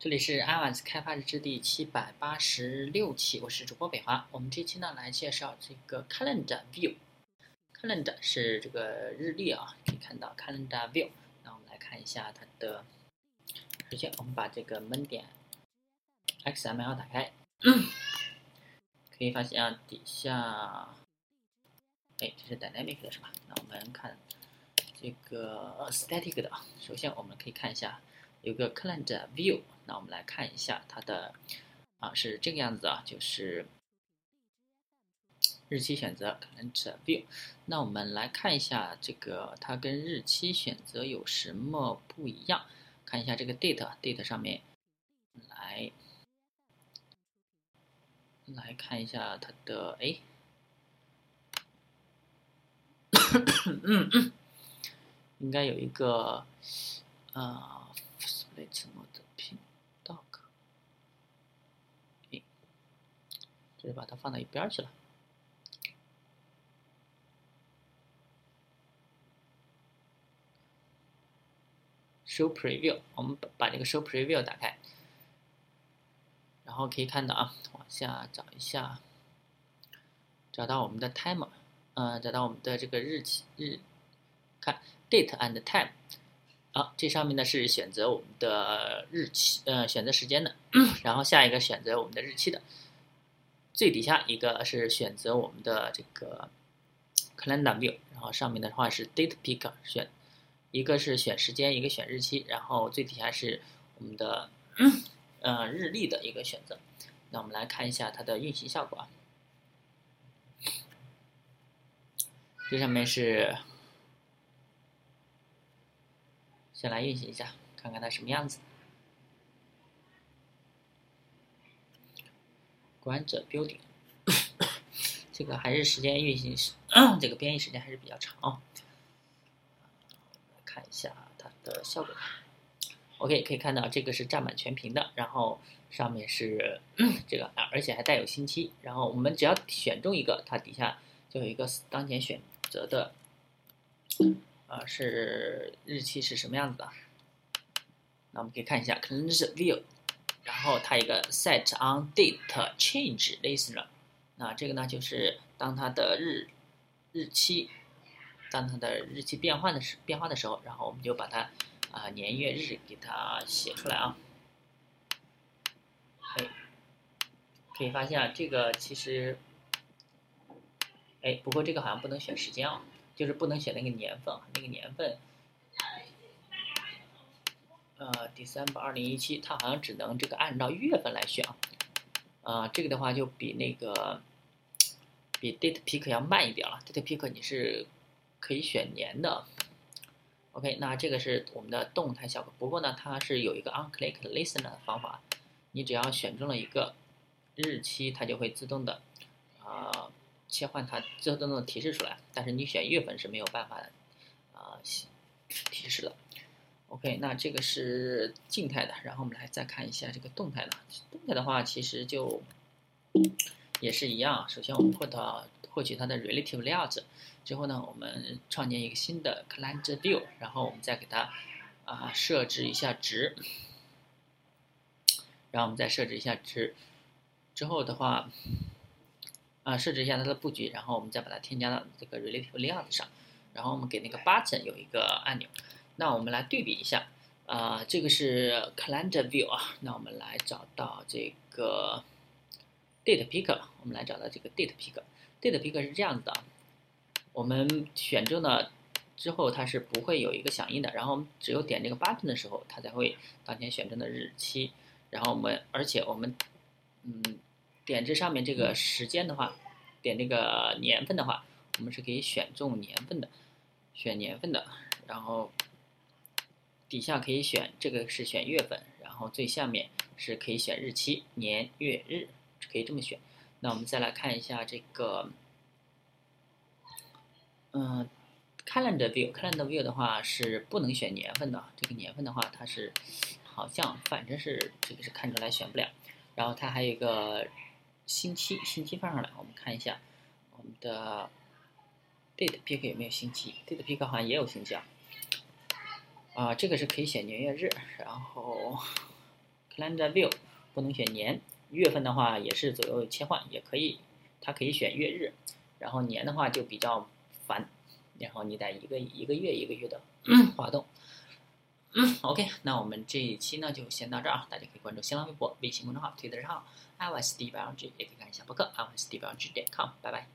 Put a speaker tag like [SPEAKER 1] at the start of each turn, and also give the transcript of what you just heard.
[SPEAKER 1] 这里是 iOS 开发日志第七百八十六期，我是主播北华。我们这期呢来介绍这个 Calendar View。Calendar 是这个日历啊，可以看到 Calendar View。那我们来看一下它的，首先我们把这个闷点 XML 打开，可以发现啊底下，哎，这是 Dynamic 的是吧？那我们看这个 Static 的啊，首先我们可以看一下。有个 Calendar View，那我们来看一下它的啊是这个样子啊，就是日期选择 Calendar View。那我们来看一下这个它跟日期选择有什么不一样？看一下这个 Date，Date 上面来来看一下它的哎，嗯嗯，应该有一个啊。什么的这是把它放到一边去了。Show Preview，我们把把这个 Show Preview 打开，然后可以看到啊，往下找一下，找到我们的 Timer，嗯，找到我们的这个日期日，看 Date and Time。好，这上面呢是选择我们的日期，呃，选择时间的，然后下一个选择我们的日期的，最底下一个是选择我们的这个 calendar view，然后上面的话是 date picker 选，一个是选时间，一个选日期，然后最底下是我们的呃日历的一个选择。那我们来看一下它的运行效果啊，这上面是。先来运行一下，看看它什么样子。完整 building，这个还是时间运行时，这个编译时间还是比较长。来看一下它的效果。OK，可以看到这个是占满全屏的，然后上面是 这个，而且还带有星期。然后我们只要选中一个，它底下就有一个当前选择的。啊，是日期是什么样子的？那我们可以看一下，可能是 view，然后它一个 set on date change listener，那这个呢就是当它的日日期，当它的日期变换的时变化的时候，然后我们就把它啊年月日给它写出来啊。哎，可以发现啊，这个其实，哎，不过这个好像不能选时间啊。就是不能选那个年份，那个年份，呃，December 二零一七，它好像只能这个按照月份来选啊，啊，这个的话就比那个比 Date Pick 要慢一点了，Date Pick 你是可以选年的，OK，那这个是我们的动态效果，不过呢，它是有一个 OnClick Listener 的方法，你只要选中了一个日期，它就会自动的啊。切换它自动的提示出来，但是你选月份是没有办法啊提示的。OK，那这个是静态的，然后我们来再看一下这个动态的。动态的话其实就也是一样，首先我们获得获取它的 relative layout 之后呢，我们创建一个新的 calendar view，然后我们再给它啊设置一下值，然后我们再设置一下值之后的话。啊，设置一下它的布局，然后我们再把它添加到这个 relative layout 上，然后我们给那个 button 有一个按钮。那我们来对比一下，啊，这个是 calendar view 啊，那我们来找到这个 date picker，我们来找到这个 date picker，date picker 是这样子的，我们选中了之后它是不会有一个响应的，然后我们只有点这个 button 的时候，它才会当前选中的日期，然后我们而且我们，嗯。点这上面这个时间的话，点这个年份的话，我们是可以选中年份的，选年份的，然后底下可以选这个是选月份，然后最下面是可以选日期，年月日可以这么选。那我们再来看一下这个，嗯，calendar view，calendar view 的话是不能选年份的，这个年份的话它是好像反正是这个是看出来选不了，然后它还有一个。星期星期放上来，我们看一下我们的 date pick 有没有星期？date pick 好像也有星期啊。啊，这个是可以选年月日，然后 calendar view 不能选年，月份的话也是左右切换也可以，它可以选月日，然后年的话就比较烦，然后你得一个一个月一个月的滑动。嗯 OK，那我们这一期呢就先到这儿啊，大家可以关注新浪微博、微信公众号、推特账号 iOS 第一百万 G，也可以看一下博客 iOS 第一百万 G 点 com，拜拜。